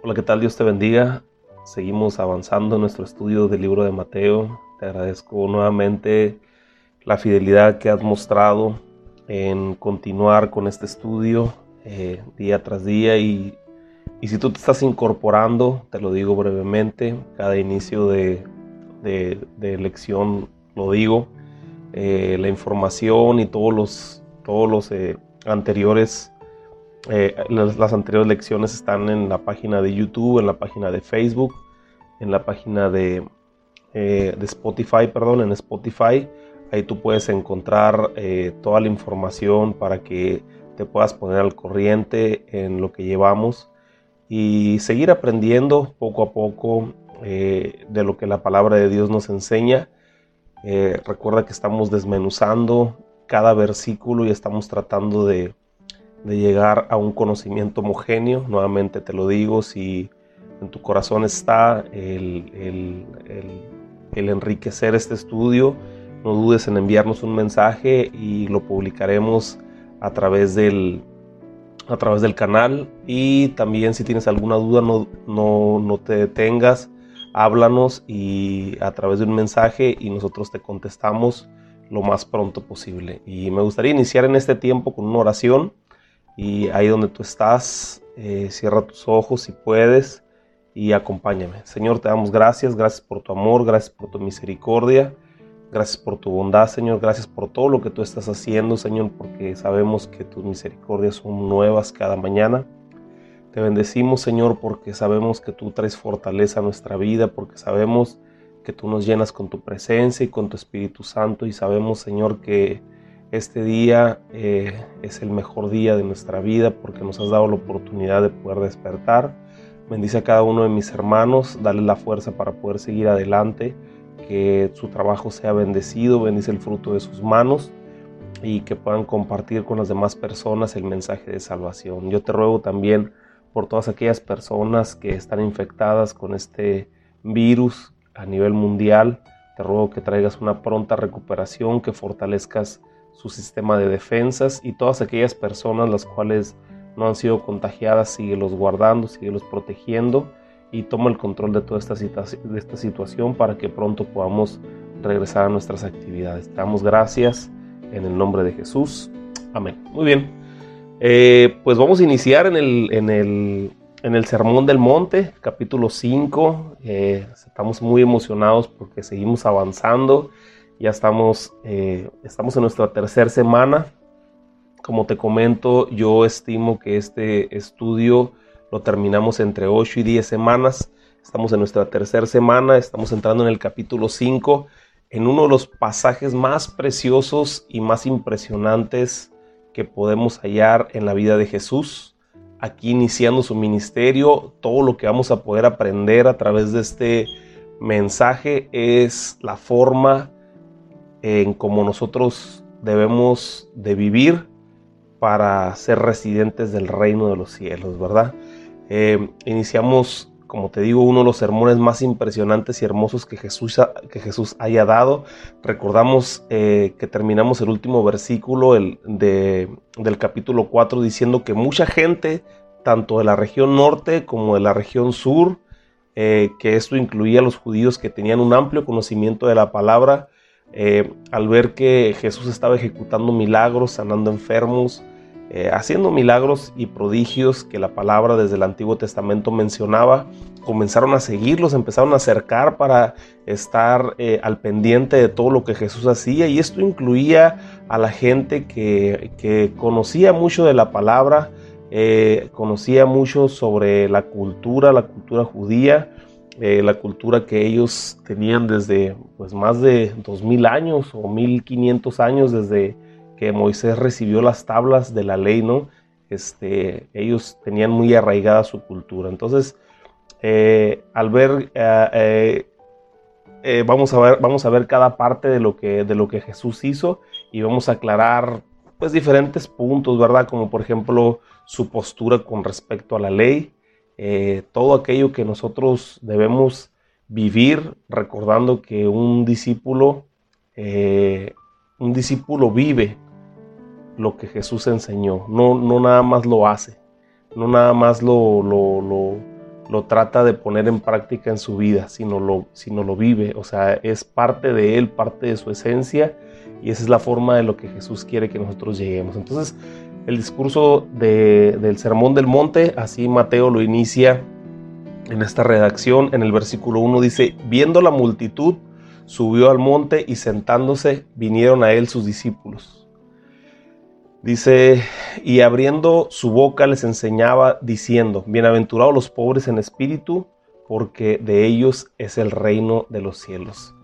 Hola, ¿qué tal? Dios te bendiga. Seguimos avanzando en nuestro estudio del libro de Mateo. Te agradezco nuevamente la fidelidad que has mostrado en continuar con este estudio eh, día tras día y, y, si tú te estás incorporando, te lo digo brevemente, cada inicio de, de, lección lo digo, eh, la información y todos los, todos los eh, anteriores eh, las, anteriores lecciones están en la página de YouTube, en la página de Facebook, en la página de, eh, Spotify, perdón, en Spotify. Ahí tú puedes encontrar eh, toda la información para que te puedas poner al corriente en lo que llevamos y seguir aprendiendo poco a poco de lo que la palabra de Dios nos enseña. recuerda que estamos desmenuzando cada versículo y estamos tratando de de llegar a un conocimiento homogéneo. Nuevamente te lo digo, si en tu corazón está el, enriquecer este estudio, no dudes en enviarnos un mensaje y lo publicaremos a través del, a través del canal. Y también si tienes alguna duda, no, no, no te detengas, háblanos y a través de un mensaje y nosotros te contestamos lo más pronto posible. Y me gustaría iniciar en este tiempo con una oración y ahí donde tú estás, eh, cierra tus ojos si puedes y acompáñame. Señor, te damos gracias, gracias por tu amor, gracias por tu misericordia, gracias por tu bondad, Señor, gracias por todo lo que tú estás haciendo, Señor, porque sabemos que tus misericordias son nuevas cada mañana. Te bendecimos, Señor, porque sabemos que tú traes fortaleza a nuestra vida, porque sabemos que tú nos llenas con tu presencia y con tu Espíritu Santo y sabemos, Señor, que este día eh, es el mejor día de nuestra vida porque nos has dado la oportunidad de poder despertar. Bendice a cada uno de mis hermanos, dale la fuerza para poder seguir adelante, que su trabajo sea bendecido, bendice el fruto de sus manos y que puedan compartir con las demás personas el mensaje de salvación. Yo te ruego también por todas aquellas personas que están infectadas con este virus a nivel mundial. Te ruego que traigas una pronta recuperación, que fortalezcas su sistema de defensas y todas aquellas personas las cuales no han sido contagiadas, síguelos guardando, síguelos protegiendo y toma el control de toda esta, de esta situación para que pronto podamos regresar a nuestras actividades. Te damos gracias en el nombre de Jesús. Amén. Muy bien. Eh, pues vamos a iniciar en el, en el, en el Sermón del Monte, capítulo 5. Eh, estamos muy emocionados porque seguimos avanzando. Ya estamos, eh, estamos en nuestra tercera semana. Como te comento, yo estimo que este estudio lo terminamos entre 8 y 10 semanas. Estamos en nuestra tercera semana, estamos entrando en el capítulo 5, en uno de los pasajes más preciosos y más impresionantes que podemos hallar en la vida de Jesús. Aquí iniciando su ministerio, todo lo que vamos a poder aprender a través de este mensaje es la forma en cómo nosotros debemos de vivir para ser residentes del reino de los cielos, ¿verdad? Eh, iniciamos, como te digo, uno de los sermones más impresionantes y hermosos que Jesús, que Jesús haya dado. Recordamos eh, que terminamos el último versículo el, de, del capítulo 4 diciendo que mucha gente, tanto de la región norte como de la región sur, eh, que esto incluía a los judíos que tenían un amplio conocimiento de la palabra, eh, al ver que Jesús estaba ejecutando milagros, sanando enfermos, eh, haciendo milagros y prodigios que la palabra desde el Antiguo Testamento mencionaba, comenzaron a seguirlos, empezaron a acercar para estar eh, al pendiente de todo lo que Jesús hacía. Y esto incluía a la gente que, que conocía mucho de la palabra, conocía mucho sobre la cultura, la cultura judía, eh, la cultura que ellos tenían desde pues, más de 2000 años o 1500 años desde que Moisés recibió las tablas de la ley, ¿no? Este, ellos tenían muy arraigada su cultura. Entonces, eh, al ver, eh, vamos, a ver, vamos a ver cada parte de lo, que, de lo que Jesús hizo y vamos a aclarar pues diferentes puntos, ¿verdad? Como por ejemplo su postura con respecto a la ley, eh, todo aquello que nosotros debemos vivir recordando que un discípulo, eh, un discípulo vive lo que Jesús enseñó, no, no nada más lo hace, no nada más lo, lo, lo trata de poner en práctica en su vida, sino lo, sino lo vive. O sea, es parte de él, parte de su esencia, y esa es la forma de lo que Jesús quiere que nosotros lleguemos. Entonces, el discurso del Sermón del Monte, así Mateo lo inicia en esta redacción, en el versículo 1 dice, viendo la multitud, subió al monte y sentándose vinieron a él sus discípulos. Dice, y abriendo su boca les enseñaba diciendo, bienaventurados los pobres en espíritu, porque de ellos es el reino de los cielos.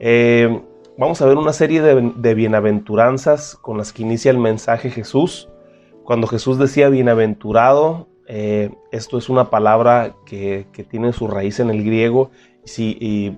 Eh, vamos a ver una serie de, bienaventuranzas con las que inicia el mensaje Jesús. Cuando Jesús decía bienaventurado, eh, esto es una palabra que, tiene su raíz en el griego y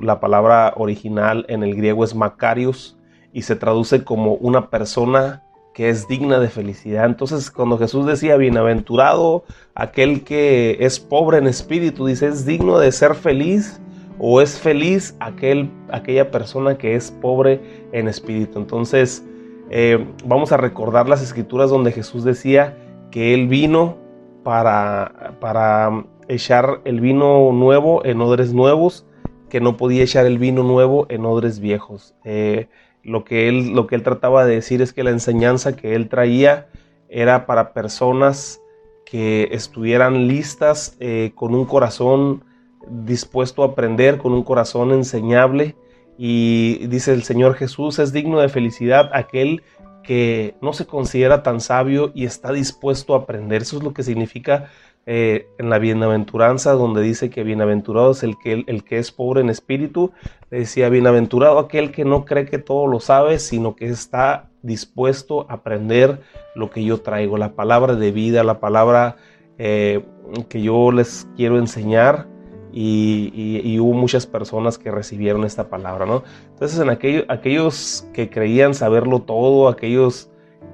la palabra original en el griego es Macarius y se traduce como una persona que es digna de felicidad. Entonces, cuando Jesús decía, bienaventurado aquel que es pobre en espíritu, dice, es digno de ser feliz o es feliz aquel, aquella persona que es pobre en espíritu. Entonces, eh, vamos a recordar las escrituras donde Jesús decía que Él vino para, para echar el vino nuevo en odres nuevos, que no podía echar el vino nuevo en odres viejos. Eh, lo que él, lo que él trataba de decir es que la enseñanza que él traía era para personas que estuvieran listas eh, con un corazón dispuesto a aprender, con un corazón enseñable. Y dice el Señor Jesús, es digno de felicidad aquel que no se considera tan sabio y está dispuesto a aprender. Eso es lo que significa eh, en la bienaventuranza, donde dice que bienaventurado es el que, el que es pobre en espíritu, decía, bienaventurado aquel que no cree que todo lo sabe, sino que está dispuesto a aprender lo que yo traigo, la palabra de vida, la palabra eh, que yo les quiero enseñar. Y, hubo muchas personas que recibieron esta palabra, ¿no? Entonces, en aquellos que creían saberlo todo, aquellos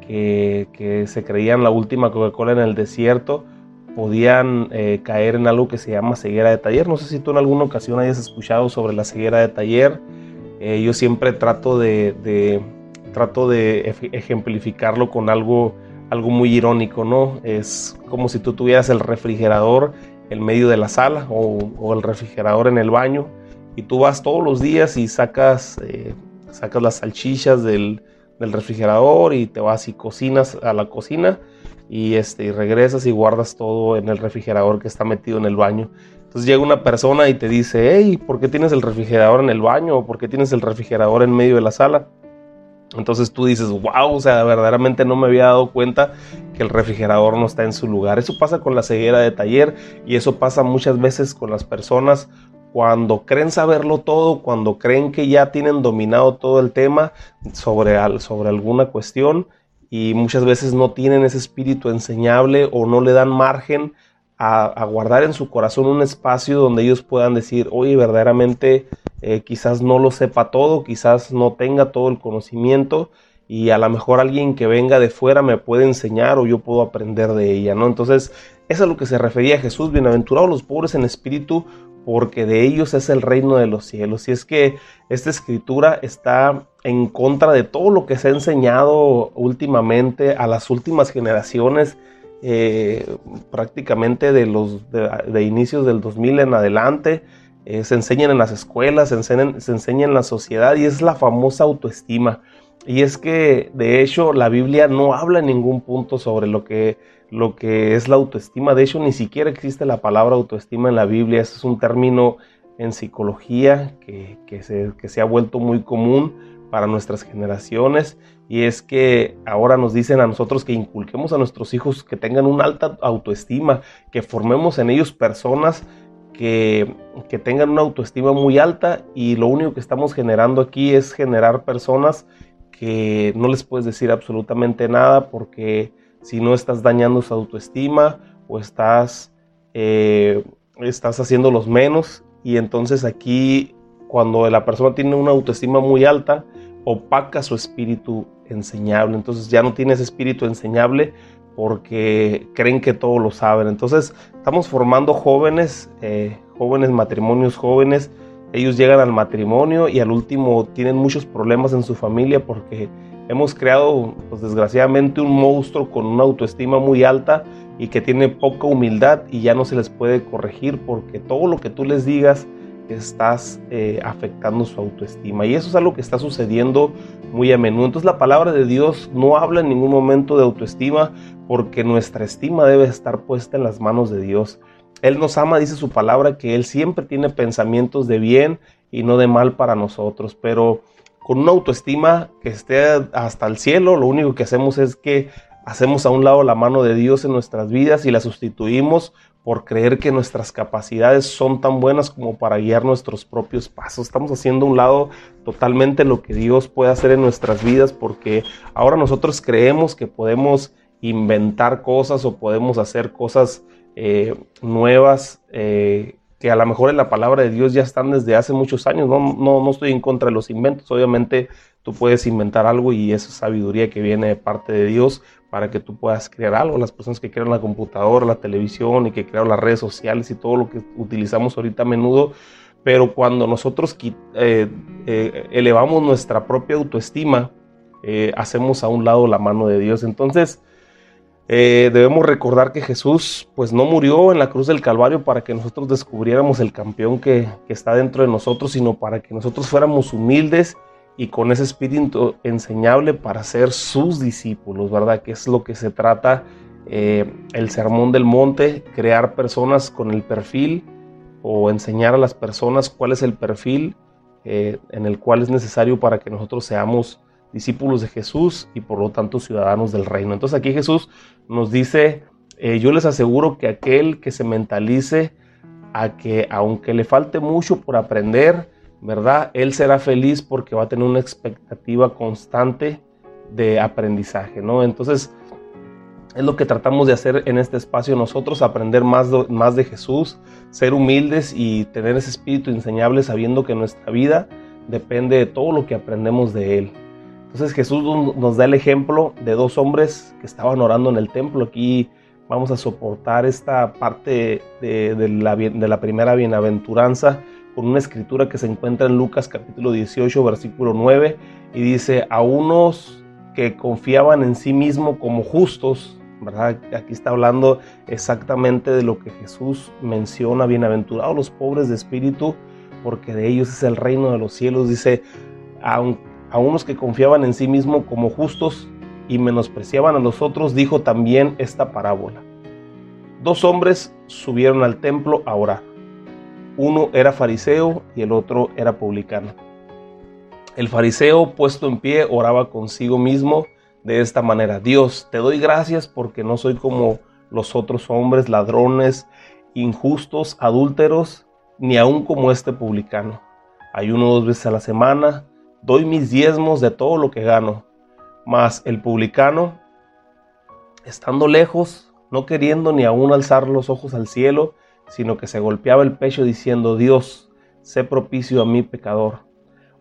que, que se creían la última Coca-Cola en el desierto, podían eh, caer en algo que se llama ceguera de taller. No sé si tú en alguna ocasión hayas escuchado sobre la ceguera de taller. Eh, yo siempre trato de, trato de ejemplificarlo con algo, algo muy irónico, ¿no? Es como si tú tuvieras el refrigerador en medio de la sala o, el refrigerador en el baño y tú vas todos los días y sacas, eh, sacas las salchichas del, del refrigerador y te vas y cocinas a la cocina y, este, regresas y guardas todo en el refrigerador que está metido en el baño. Entonces llega una persona y te dice, hey, ¿por qué tienes el refrigerador en el baño? ¿O por qué tienes el refrigerador en medio de la sala? Entonces tú dices, wow, o sea, verdaderamente no me había dado cuenta que el refrigerador no está en su lugar. Eso pasa con la ceguera de taller y eso pasa muchas veces con las personas cuando creen saberlo todo, cuando creen que ya tienen dominado todo el tema sobre, sobre alguna cuestión y muchas veces no tienen ese espíritu enseñable o no le dan margen a, guardar en su corazón un espacio donde ellos puedan decir, oye, verdaderamente eh, quizás no lo sepa todo, quizás no tenga todo el conocimiento y a lo mejor alguien que venga de fuera me puede enseñar o yo puedo aprender de ella, ¿no? Entonces, eso es a lo que se refería Jesús, bienaventurados los pobres en espíritu, porque de ellos es el reino de los cielos. Y es que esta escritura está en contra de todo lo que se ha enseñado últimamente a las últimas generaciones, eh, prácticamente de los de, inicios del 2000 en adelante. Eh, se enseñan en las escuelas, se enseñan, se enseña en la sociedad y es la famosa autoestima. Y es que de hecho la Biblia no habla en ningún punto sobre lo que lo que es la autoestima. De hecho, ni siquiera existe la palabra autoestima en la Biblia. Ese es un término en psicología que, se, que se ha vuelto muy común para nuestras generaciones y es que ahora nos dicen a nosotros que inculquemos a nuestros hijos que tengan una alta autoestima, que formemos en ellos personas que, que, tengan una autoestima muy alta y lo único que estamos generando aquí es generar personas que no les puedes decir absolutamente nada porque si no estás dañando su autoestima o estás, eh, estás haciéndolos menos. Y entonces aquí, cuando la persona tiene una autoestima muy alta, opaca su espíritu enseñable. Entonces ya no tiene ese espíritu enseñable porque creen que todo lo saben. Entonces estamos formando jóvenes, eh, jóvenes matrimonios jóvenes. Ellos llegan al matrimonio y al último tienen muchos problemas en su familia porque hemos creado, pues desgraciadamente, un monstruo con una autoestima muy alta y que tiene poca humildad y ya no se les puede corregir porque todo lo que tú les digas estás eh, afectando su autoestima. Y eso es algo que está sucediendo muy a menudo. Entonces la palabra de Dios no habla en ningún momento de autoestima porque nuestra estima debe estar puesta en las manos de Dios. Él nos ama, dice su palabra, que Él siempre tiene pensamientos de bien y no de mal para nosotros. Pero con una autoestima que esté hasta el cielo, lo único que hacemos es que hacemos a un lado la mano de Dios en nuestras vidas y la sustituimos por creer que nuestras capacidades son tan buenas como para guiar nuestros propios pasos. Estamos haciendo un lado totalmente lo que Dios puede hacer en nuestras vidas porque ahora nosotros creemos que podemos inventar cosas o podemos hacer cosas eh, nuevas eh, que a lo mejor en la palabra de Dios ya están desde hace muchos años. No, no, no estoy en contra de los inventos. Obviamente tú puedes inventar algo y esa sabiduría que viene de parte de Dios para que tú puedas crear algo. Las personas que crean la computadora, la televisión y que crean las redes sociales y todo lo que utilizamos ahorita a menudo. Pero cuando nosotros eh, eh, elevamos nuestra propia autoestima, eh, hacemos a un lado la mano de Dios. Entonces, debemos recordar que Jesús pues no murió en la cruz del Calvario para que nosotros descubriéramos el campeón que está dentro de nosotros, sino para que nosotros fuéramos humildes y con ese espíritu enseñable para ser sus discípulos, ¿verdad? Que es lo que se trata eh, el sermón del monte, crear personas con el perfil o enseñar a las personas cuál es el perfil eh, en el cual es necesario para que nosotros seamos discípulos de Jesús y por lo tanto ciudadanos del reino. Entonces aquí Jesús nos dice, eh, yo les aseguro que aquel que se mentalice a que aunque le falte mucho por aprender, ¿verdad? Él será feliz porque va a tener una expectativa constante de aprendizaje, ¿no? Entonces, es lo que tratamos de hacer en este espacio nosotros, aprender más de, Jesús, ser humildes y tener ese espíritu enseñable sabiendo que nuestra vida depende de todo lo que aprendemos de Él. Entonces Jesús nos da el ejemplo de dos hombres que estaban orando en el templo. Aquí vamos a soportar esta parte de la primera bienaventuranza con una escritura que se encuentra en Lucas capítulo 18, versículo 9, y dice, a unos que confiaban en sí mismo como justos, ¿verdad? Aquí está hablando exactamente de lo que Jesús menciona, bienaventurados los pobres de espíritu, porque de ellos es el reino de los cielos, dice, a, a unos que confiaban en sí mismo como justos y menospreciaban a los otros, dijo también esta parábola. Dos hombres subieron al templo a orar uno era fariseo y el otro era publicano. El fariseo, puesto en pie, oraba consigo mismo de esta manera. Dios, te doy gracias porque no soy como los otros hombres, ladrones, injustos, adúlteros, ni aun como este publicano. Ayuno dos veces a la semana, doy mis diezmos de todo lo que gano. Mas el publicano, estando lejos, no queriendo ni aun alzar los ojos al cielo, sino que se golpeaba el pecho diciendo, Dios, sé propicio a mi pecador.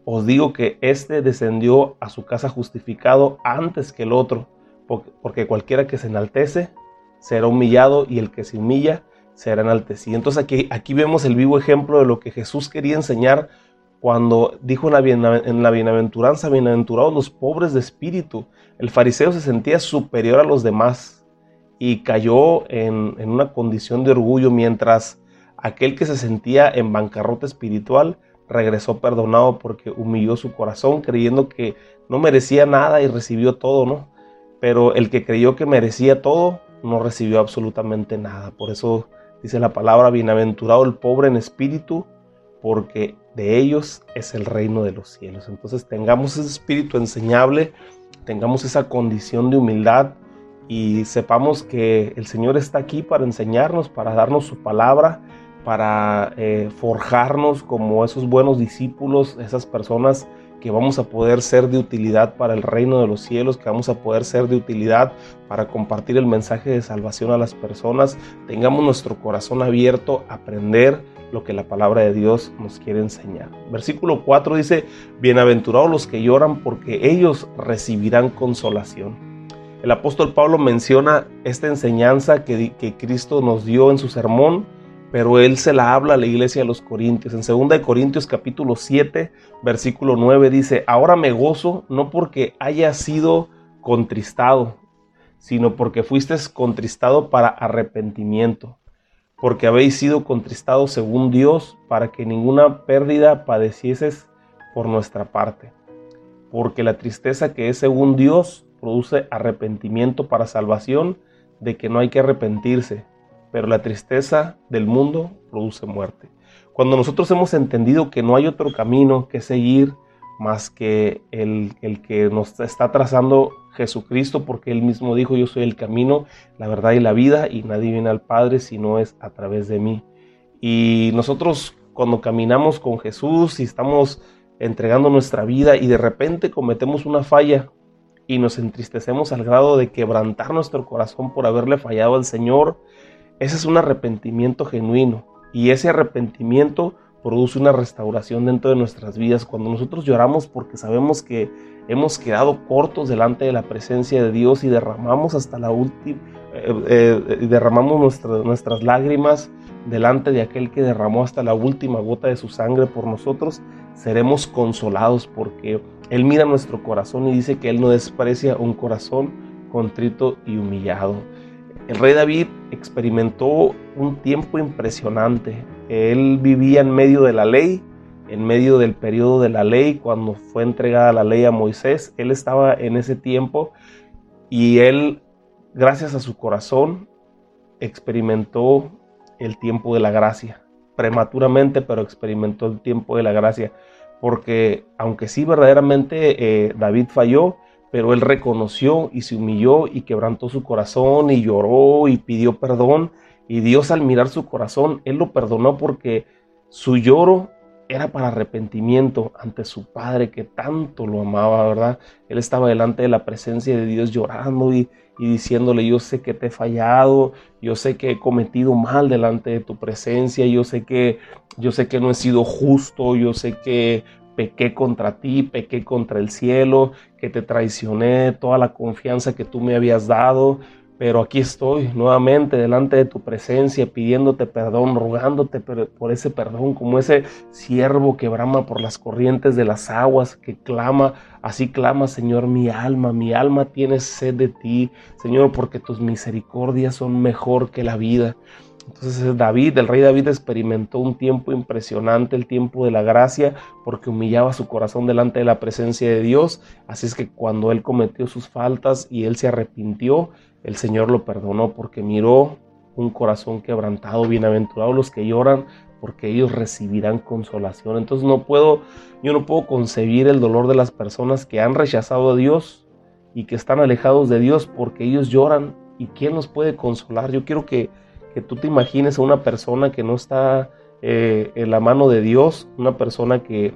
Os digo que éste descendió a su casa justificado antes que el otro, porque cualquiera que se enaltece será humillado y el que se humilla será enaltecido. Entonces aquí, aquí vemos el vivo ejemplo de lo que Jesús quería enseñar cuando dijo en la, en la bienaventuranza, bienaventurados los pobres de espíritu. El fariseo se sentía superior a los demás y cayó en, una condición de orgullo mientras aquel que se sentía en bancarrota espiritual regresó perdonado porque humilló su corazón creyendo que no merecía nada y recibió todo, ¿no? Pero el que creyó que merecía todo no recibió absolutamente nada. Por eso dice la palabra, bienaventurado el pobre en espíritu, porque de ellos es el reino de los cielos. Entonces tengamos ese espíritu enseñable, tengamos esa condición de humildad y sepamos que el Señor está aquí para enseñarnos, para darnos su palabra, para eh, forjarnos como esos buenos discípulos, esas personas que vamos a poder ser de utilidad para el reino de los cielos, que vamos a poder ser de utilidad para compartir el mensaje de salvación a las personas. Tengamos nuestro corazón abierto a aprender lo que la palabra de Dios nos quiere enseñar. Versículo 4 dice, bienaventurados los que lloran porque ellos recibirán consolación. El apóstol Pablo menciona esta enseñanza que, Cristo nos dio en su sermón, pero él se la habla a la iglesia de los Corintios. En 2 Corintios capítulo 7, versículo 9 dice, ahora me gozo no porque haya sido contristado, sino porque fuisteis contristado para arrepentimiento, porque habéis sido contristados según Dios, para que ninguna pérdida padecieses por nuestra parte. Porque la tristeza que es según Dios produce arrepentimiento para salvación, de que no hay que arrepentirse, pero la tristeza del mundo produce muerte. Cuando nosotros hemos entendido que no hay otro camino que seguir más que el, el que nos está trazando Jesucristo, porque Él mismo dijo, yo soy el camino, la verdad y la vida, y nadie viene al Padre si no es a través de mí. Y nosotros cuando caminamos con Jesús y estamos entregando nuestra vida y de repente cometemos una falla y nos entristecemos al grado de quebrantar nuestro corazón por haberle fallado al Señor, ese es un arrepentimiento genuino. Y ese arrepentimiento produce una restauración dentro de nuestras vidas. Cuando nosotros lloramos porque sabemos que hemos quedado cortos delante de la presencia de Dios y derramamos hasta la última, eh, eh, derramamos nuestras lágrimas delante de aquel que derramó hasta la última gota de su sangre por nosotros, seremos consolados porque Él mira nuestro corazón y dice que Él no desprecia un corazón contrito y humillado. El rey David experimentó un tiempo impresionante. Él vivía en medio de la ley, en medio del periodo de la ley, cuando fue entregada la ley a Moisés. Él estaba en ese tiempo y él, gracias a su corazón, experimentó el tiempo de la gracia. Prematuramente, pero experimentó el tiempo de la gracia. Porque aunque sí verdaderamente eh, David falló, pero él reconoció y se humilló y quebrantó su corazón y lloró y pidió perdón. Y Dios al mirar su corazón, él lo perdonó porque su lloro era para arrepentimiento ante su padre que tanto lo amaba, ¿verdad? Él estaba delante de la presencia de Dios llorando y, y, diciéndole, yo sé que te he fallado, yo sé que he cometido mal delante de tu presencia, yo sé que yo sé que no he sido justo, yo sé que pequé contra ti, pequé contra el cielo, que te traicioné, toda la confianza que tú me habías dado, pero aquí estoy nuevamente delante de tu presencia, pidiéndote perdón, rogándote por ese perdón, como ese siervo que brama por las corrientes de las aguas, que clama, así clama, Señor, mi alma, mi alma tiene sed de ti, Señor, porque tus misericordias son mejor que la vida. Entonces David, el rey David experimentó un tiempo impresionante, el tiempo de la gracia, porque humillaba su corazón delante de la presencia de Dios. Así es que cuando él cometió sus faltas y él se arrepintió, el Señor lo perdonó porque miró un corazón quebrantado, bienaventurados los que lloran, porque ellos recibirán consolación. Entonces no puedo, yo no puedo concebir el dolor de las personas que han rechazado a Dios y que están alejados de Dios porque ellos lloran. ¿Y quién los puede consolar? Yo quiero que que tú te imagines a una persona que no está eh, en la mano de Dios, una persona que,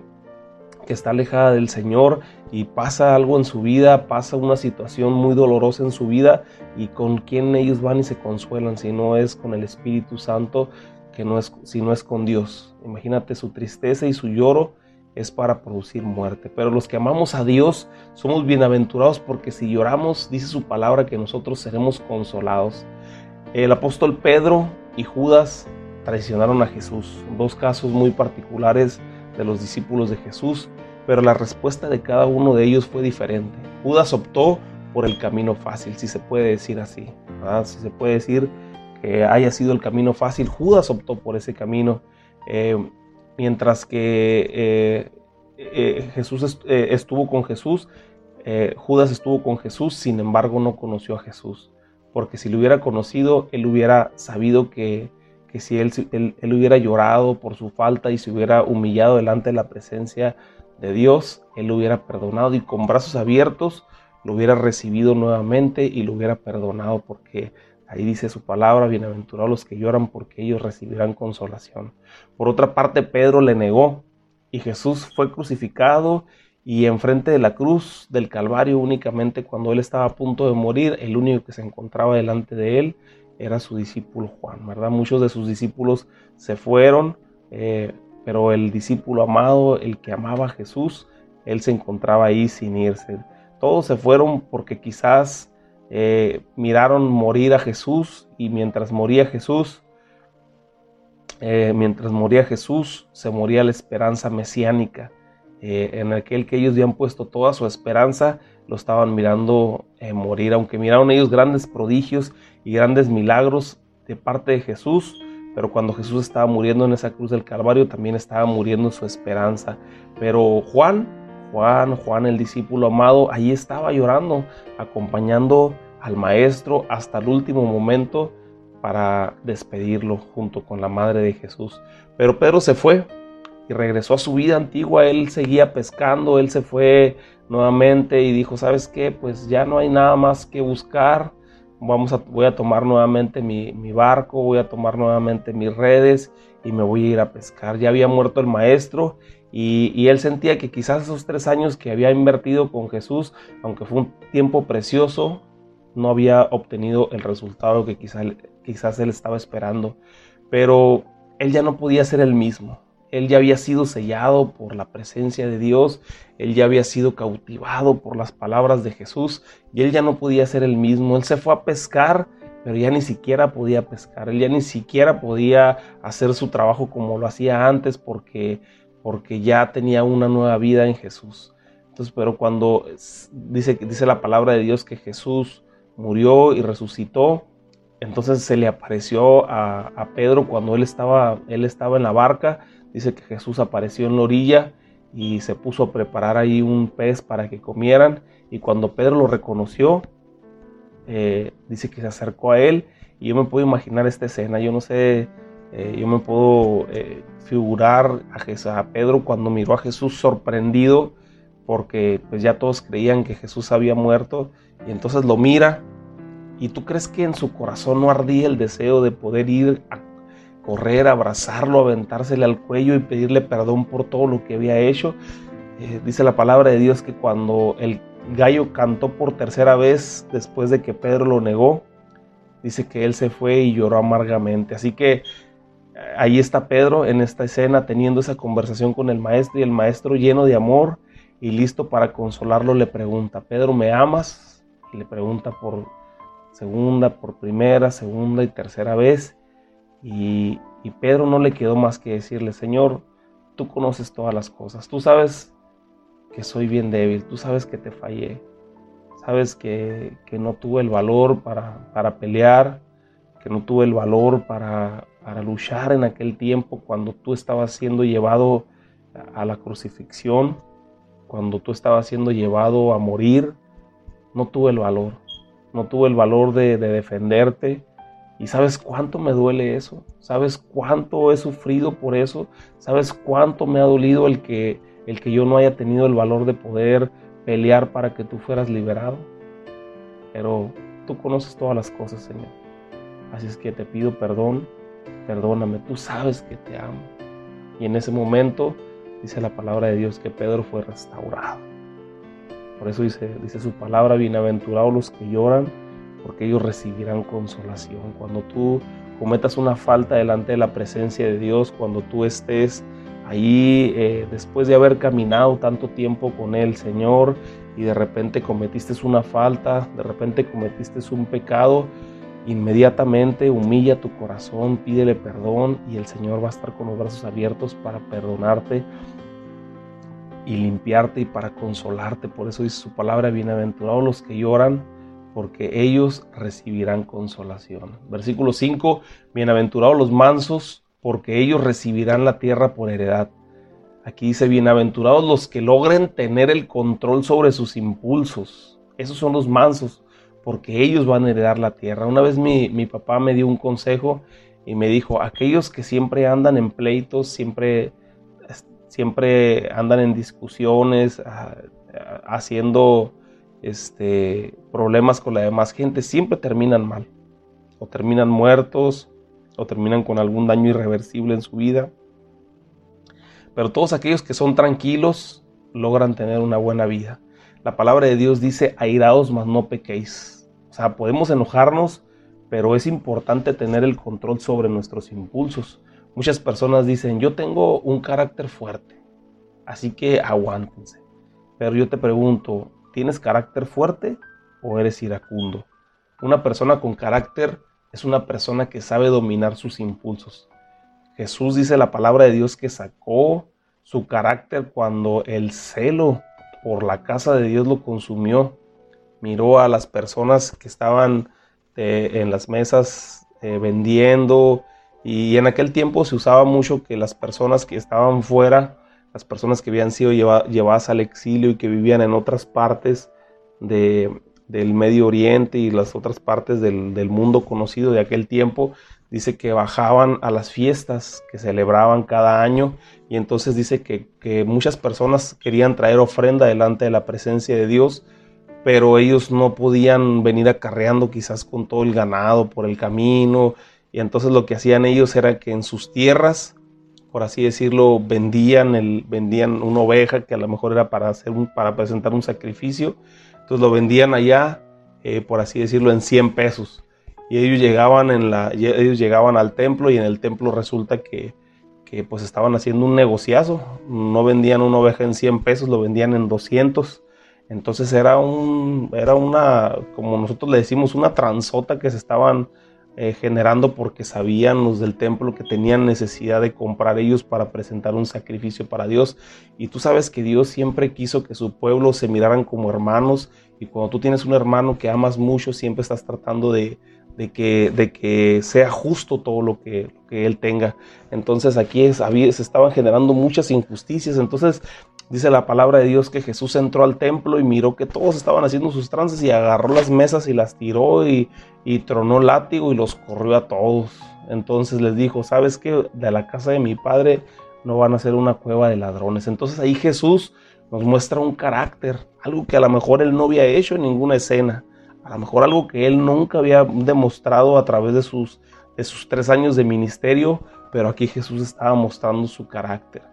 que está alejada del Señor y pasa algo en su vida, pasa una situación muy dolorosa en su vida y con quién ellos van y se consuelan si no es con el Espíritu Santo, que no es, si no es con Dios. Imagínate su tristeza y su lloro es para producir muerte. Pero los que amamos a Dios somos bienaventurados porque si lloramos, dice su palabra que nosotros seremos consolados. El apóstol Pedro y Judas traicionaron a Jesús. Dos casos muy particulares de los discípulos de Jesús, pero la respuesta de cada uno de ellos fue diferente. Judas optó por el camino fácil, si se puede decir así. Si se puede decir que haya sido el camino fácil, Judas optó por ese camino, eh, mientras que eh, eh, Jesús estuvo con Jesús, Judas estuvo con Jesús, sin embargo no conoció a Jesús porque si lo hubiera conocido, él hubiera sabido que, si él, él, hubiera llorado por su falta y se hubiera humillado delante de la presencia de Dios, él lo hubiera perdonado y con brazos abiertos lo hubiera recibido nuevamente y lo hubiera perdonado porque ahí dice su palabra, bienaventurados los que lloran porque ellos recibirán consolación. Por otra parte, Pedro le negó y Jesús fue crucificado y enfrente de la cruz del Calvario únicamente cuando él estaba a punto de morir, el único que se encontraba delante de él era su discípulo Juan, ¿verdad? Muchos de sus discípulos se fueron, eh, pero el discípulo amado, el que amaba a Jesús, él se encontraba ahí sin irse. Todos se fueron porque quizás eh, miraron morir a Jesús y mientras moría Jesús, eh, mientras moría Jesús, se moría la esperanza mesiánica en aquel que ellos habían puesto toda su esperanza, lo estaban mirando eh, morir, aunque miraron ellos grandes prodigios y grandes milagros de parte de Jesús, pero cuando Jesús estaba muriendo en esa cruz del Calvario también estaba muriendo su esperanza. Pero Juan, Juan, Juan el discípulo amado, ahí estaba llorando, acompañando al maestro hasta el último momento para despedirlo junto con la madre de Jesús. Pero Pedro se fue y regresó a su vida antigua, él seguía pescando, él se fue nuevamente y dijo, ¿sabes qué? Pues ya no hay nada más que buscar, Vamos a, voy a tomar nuevamente mi, barco, voy a tomar nuevamente mis redes y me voy a ir a pescar. Ya había muerto el maestro y, y, él sentía que quizás esos tres años que había invertido con Jesús, aunque fue un tiempo precioso, no había obtenido el resultado que quizás, quizás él estaba esperando. Pero él ya no podía ser el mismo. Él ya había sido sellado por la presencia de Dios, él ya había sido cautivado por las palabras de Jesús y él ya no podía ser el mismo. Él se fue a pescar, pero ya ni siquiera podía pescar, él ya ni siquiera podía hacer su trabajo como lo hacía antes porque, porque ya tenía una nueva vida en Jesús. Entonces, pero cuando dice, dice la palabra de Dios que Jesús murió y resucitó, entonces se le apareció a, Pedro cuando él estaba, él estaba en la barca Dice que Jesús apareció en la orilla y se puso a preparar ahí un pez para que comieran. Y cuando Pedro lo reconoció, eh, dice que se acercó a él. Y yo me puedo imaginar esta escena. Yo no sé, eh, yo me puedo eh, figurar a, Jesús, a Pedro cuando miró a Jesús sorprendido porque pues ya todos creían que Jesús había muerto. Y entonces lo mira. ¿Y tú crees que en su corazón no ardía el deseo de poder ir a correr, abrazarlo, aventársele al cuello y pedirle perdón por todo lo que había hecho. Eh, dice la palabra de Dios que cuando el gallo cantó por tercera vez después de que Pedro lo negó, dice que él se fue y lloró amargamente. Así que eh, ahí está Pedro en esta escena teniendo esa conversación con el maestro y el maestro lleno de amor y listo para consolarlo le pregunta, Pedro, ¿me amas? Y le pregunta por segunda, por primera, segunda y tercera vez. Y, Pedro no le quedó más que decirle, Señor, tú conoces todas las cosas, tú sabes que soy bien débil, tú sabes que te fallé, sabes que, no tuve el valor para, para, pelear, que no tuve el valor para, para luchar en aquel tiempo cuando tú estabas siendo llevado a la crucifixión, cuando tú estabas siendo llevado a morir, no tuve el valor, no tuve el valor de, de defenderte, y sabes cuánto me duele eso, sabes cuánto he sufrido por eso, sabes cuánto me ha dolido el que, el que yo no haya tenido el valor de poder pelear para que tú fueras liberado. Pero tú conoces todas las cosas, Señor. Así es que te pido perdón, perdóname, tú sabes que te amo. Y en ese momento dice la palabra de Dios que Pedro fue restaurado. Por eso dice, dice su palabra, bienaventurados los que lloran porque ellos recibirán consolación. Cuando tú cometas una falta delante de la presencia de Dios, cuando tú estés ahí eh, después de haber caminado tanto tiempo con el Señor y de repente cometiste una falta, de repente cometiste un pecado, inmediatamente humilla tu corazón, pídele perdón y el Señor va a estar con los brazos abiertos para perdonarte y limpiarte y para consolarte. Por eso dice su palabra, bienaventurados los que lloran porque ellos recibirán consolación. Versículo 5, bienaventurados los mansos, porque ellos recibirán la tierra por heredad. Aquí dice, bienaventurados los que logren tener el control sobre sus impulsos. Esos son los mansos, porque ellos van a heredar la tierra. Una vez mi, papá me dio un consejo y me dijo, aquellos que siempre andan en pleitos, siempre, siempre andan en discusiones, ah, haciendo este, problemas con la demás gente siempre terminan mal. O terminan muertos, o terminan con algún daño irreversible en su vida. Pero todos aquellos que son tranquilos logran tener una buena vida. La palabra de Dios dice, airaos mas no pequéis. O sea, podemos enojarnos, pero es importante tener el control sobre nuestros impulsos. Muchas personas dicen, yo tengo un carácter fuerte, así que aguántense. Pero yo te pregunto, ¿Tienes carácter fuerte o eres iracundo? Una persona con carácter es una persona que sabe dominar sus impulsos. Jesús dice la palabra de Dios que sacó su carácter cuando el celo por la casa de Dios lo consumió. miró a las personas que estaban eh, en las mesas eh, vendiendo y en aquel tiempo se usaba mucho que las personas que estaban fuera, las personas que habían sido llevadas al exilio y que vivían en otras partes de, del Medio Oriente y las otras partes del, del mundo conocido de aquel tiempo, dice que bajaban a las fiestas que celebraban cada año. Y entonces dice que, que, muchas personas querían traer ofrenda delante de la presencia de Dios, pero ellos no podían venir acarreando quizás con todo el ganado por el camino y entonces lo que hacían ellos era que en sus tierras, por así decirlo, vendían, el, vendían una oveja que a lo mejor era para, hacer un, para presentar un sacrificio, entonces lo vendían allá, eh, por así decirlo, en 100 pesos. Y ellos llegaban, en la, ellos llegaban al templo y en el templo resulta que, que pues estaban haciendo un negociazo, no vendían una oveja en 100 pesos, lo vendían en 200. Entonces era, un, era una, como nosotros le decimos, una transota que se estaban eh, generando porque sabían los del templo que tenían necesidad de comprar ellos para presentar un sacrificio para Dios. Y tú sabes que Dios siempre quiso que su pueblo se miraran como hermanos y cuando tú tienes un hermano que amas mucho, siempre estás tratando de, de que, de que sea justo todo lo que, que él tenga. Entonces aquí es, se estaban generando muchas injusticias. Entonces dice la palabra de Dios que Jesús entró al templo y miró que todos estaban haciendo sus trances y agarró las mesas y las tiró y, y tronó látigo y los corrió a todos. Entonces les dijo, ¿sabes qué? De la casa de mi padre no van a ser una cueva de ladrones. Entonces ahí Jesús nos muestra un carácter, algo que a lo mejor él no había hecho en ninguna escena a lo mejor algo que él nunca había demostrado a través de sus, de sus tres años de ministerio, pero aquí Jesús estaba mostrando su carácter.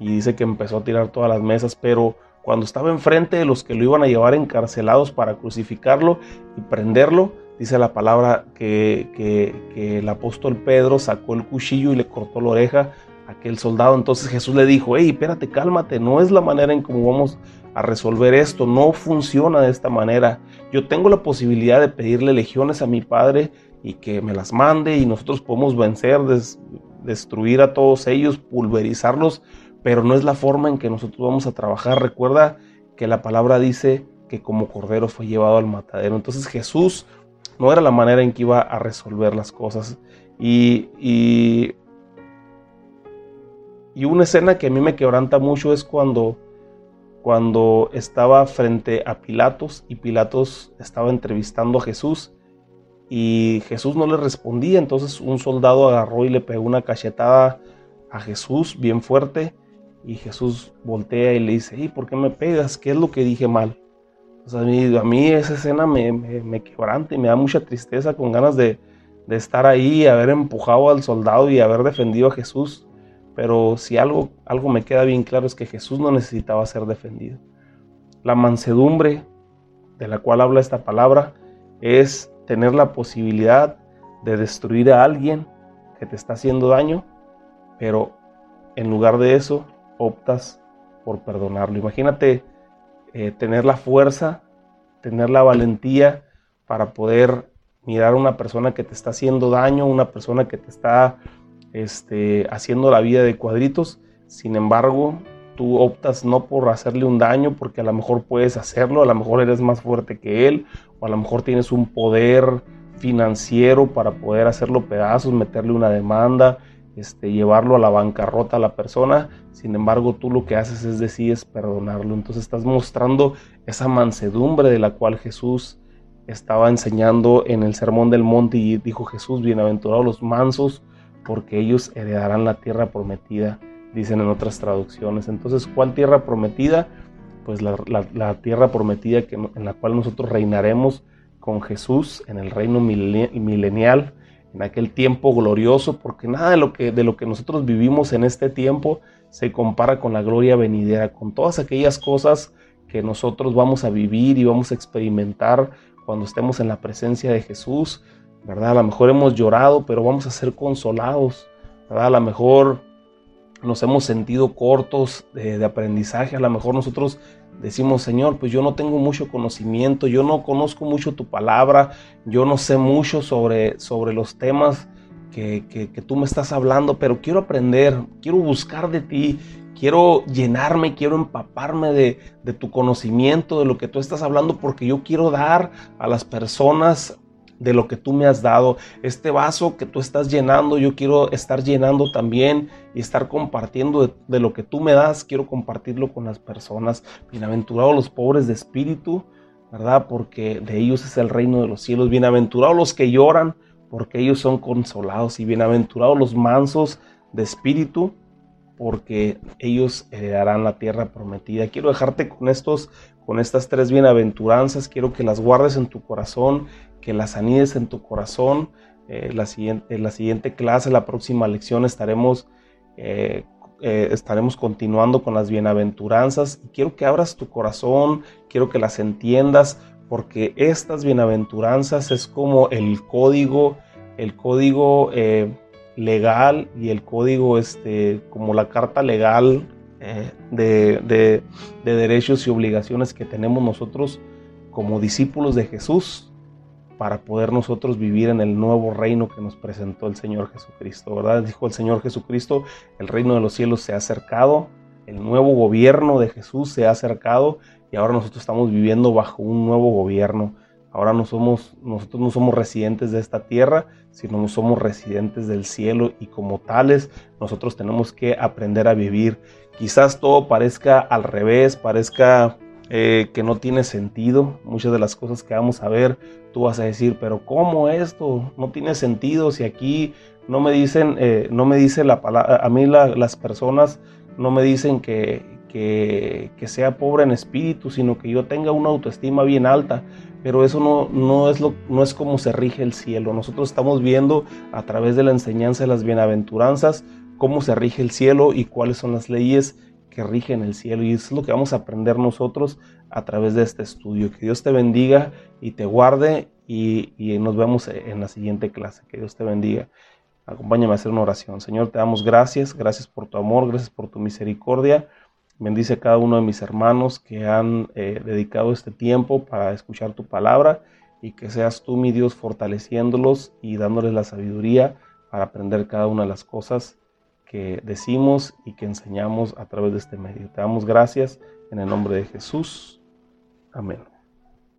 Y dice que empezó a tirar todas las mesas, pero cuando estaba enfrente de los que lo iban a llevar encarcelados para crucificarlo y prenderlo, dice la palabra que, que, el apóstol Pedro sacó el cuchillo y le cortó la oreja a aquel soldado. Entonces Jesús le dijo, hey, espérate, cálmate, no es la manera en cómo vamos a resolver esto. No funciona de esta manera. Yo tengo la posibilidad de pedirle legiones a mi Padre y que me las mande y nosotros podemos vencer, destruir a todos ellos, pulverizarlos, pero no es la forma en que nosotros vamos a trabajar. Recuerda que la palabra dice que como cordero fue llevado al matadero. Entonces Jesús no era la manera en que iba a resolver las cosas. Y, y, y una escena que a mí me quebranta mucho es cuando cuando estaba frente a Pilatos y Pilatos estaba entrevistando a Jesús y Jesús no le respondía, entonces un soldado agarró y le pegó una cachetada a Jesús bien fuerte y Jesús voltea y le dice, ¿y por qué me pegas? ¿Qué es lo que dije mal? a, mí, esa escena me, me, quebranta y me da mucha tristeza con ganas de, de estar ahí, haber empujado al soldado y haber defendido a Jesús pero si algo, algo me queda bien claro es que Jesús no necesitaba ser defendido. La mansedumbre de la cual habla esta palabra es tener la posibilidad de destruir a alguien que te está haciendo daño, pero en lugar de eso optas por perdonarlo. Imagínate eh, tener la fuerza, tener la valentía para poder mirar a una persona que te está haciendo daño, una persona que te está este, haciendo la vida de cuadritos. Sin embargo, tú optas no por hacerle un daño porque a lo mejor puedes hacerlo, a lo mejor eres más fuerte que él o a lo mejor tienes un poder financiero para poder hacerlo pedazos, meterle una demanda, este, llevarlo a la bancarrota a la persona. Sin embargo, tú lo que haces es decides perdonarlo. Entonces estás mostrando esa mansedumbre de la cual Jesús estaba enseñando en el Sermón del Monte y dijo Jesús, bienaventurados los mansos porque ellos heredarán la tierra prometida, dicen en otras traducciones. Entonces, ¿cuál tierra prometida? Pues la, tierra prometida que, en la cual nosotros reinaremos con Jesús en el reino milenial, en aquel tiempo glorioso, porque nada de lo que, de lo que nosotros vivimos en este tiempo se compara con la gloria venidera, con todas aquellas cosas que nosotros vamos a vivir y vamos a experimentar cuando estemos en la presencia de Jesús, ¿verdad? A lo mejor hemos llorado, pero vamos a ser consolados, ¿verdad? A lo mejor nos hemos sentido cortos de, aprendizaje, a lo mejor nosotros decimos, Señor, pues yo no tengo mucho conocimiento, yo no conozco mucho tu palabra, yo no sé mucho sobre, sobre los temas que, que, tú me estás hablando, pero quiero aprender, quiero buscar de ti, quiero llenarme, quiero empaparme de, de tu conocimiento, de lo que tú estás hablando, porque yo quiero dar a las personas de lo que tú me has dado. Este vaso que tú estás llenando, yo quiero estar llenando también y estar compartiendo de, lo que tú me das. Quiero compartirlo con las personas. Bienaventurados los pobres de espíritu, ¿verdad? Porque de ellos es el reino de los cielos. Bienaventurados los que lloran, porque ellos son consolados. Y bienaventurados los mansos de espíritu, porque ellos heredarán la tierra prometida. Quiero dejarte con estos con estas tres bienaventuranzas, quiero que las guardes en tu corazón, que las anides en tu corazón. Eh, la siguiente, en la siguiente clase, la próxima lección, estaremos, eh, eh, estaremos continuando con las bienaventuranzas. Quiero que abras tu corazón, quiero que las entiendas, porque estas bienaventuranzas es como el código, el código legal y el código, este, como la carta legal eh, de, derechos y obligaciones que tenemos nosotros como discípulos de Jesús para poder nosotros vivir en el nuevo reino que nos presentó el Señor Jesucristo, ¿verdad? Dijo el Señor Jesucristo, el reino de los cielos se ha acercado, el nuevo gobierno de Jesús se ha acercado y ahora nosotros estamos viviendo bajo un nuevo gobierno. Ahora no somos, nosotros no somos residentes de esta tierra, sino somos residentes del cielo y como tales nosotros tenemos que aprender a vivir. Quizás todo parezca al revés, parezca eh, que no tiene sentido. Muchas de las cosas que vamos a ver, tú vas a decir, pero ¿cómo esto? No tiene sentido si aquí no me dicen, eh, no me dice la palabra, a mí las personas no me dicen que, que, sea pobre en espíritu, sino que yo tenga una autoestima bien alta pero eso no, no, es lo, no es como se rige el cielo. Nosotros estamos viendo a través de la enseñanza de las bienaventuranzas cómo se rige el cielo y cuáles son las leyes que rigen el cielo. Y eso es lo que vamos a aprender nosotros a través de este estudio. Que Dios te bendiga y te guarde y, nos vemos en la siguiente clase. Que Dios te bendiga. Acompáñame a hacer una oración. Señor, te damos gracias. Gracias por tu amor, gracias por tu misericordia. Bendice a cada uno de mis hermanos que han eh, dedicado este tiempo para escuchar tu palabra y que seas tú, mi Dios, fortaleciéndolos y dándoles la sabiduría para aprender cada una de las cosas que decimos y que enseñamos a través de este medio. Te damos gracias en el nombre de Jesús. Amén.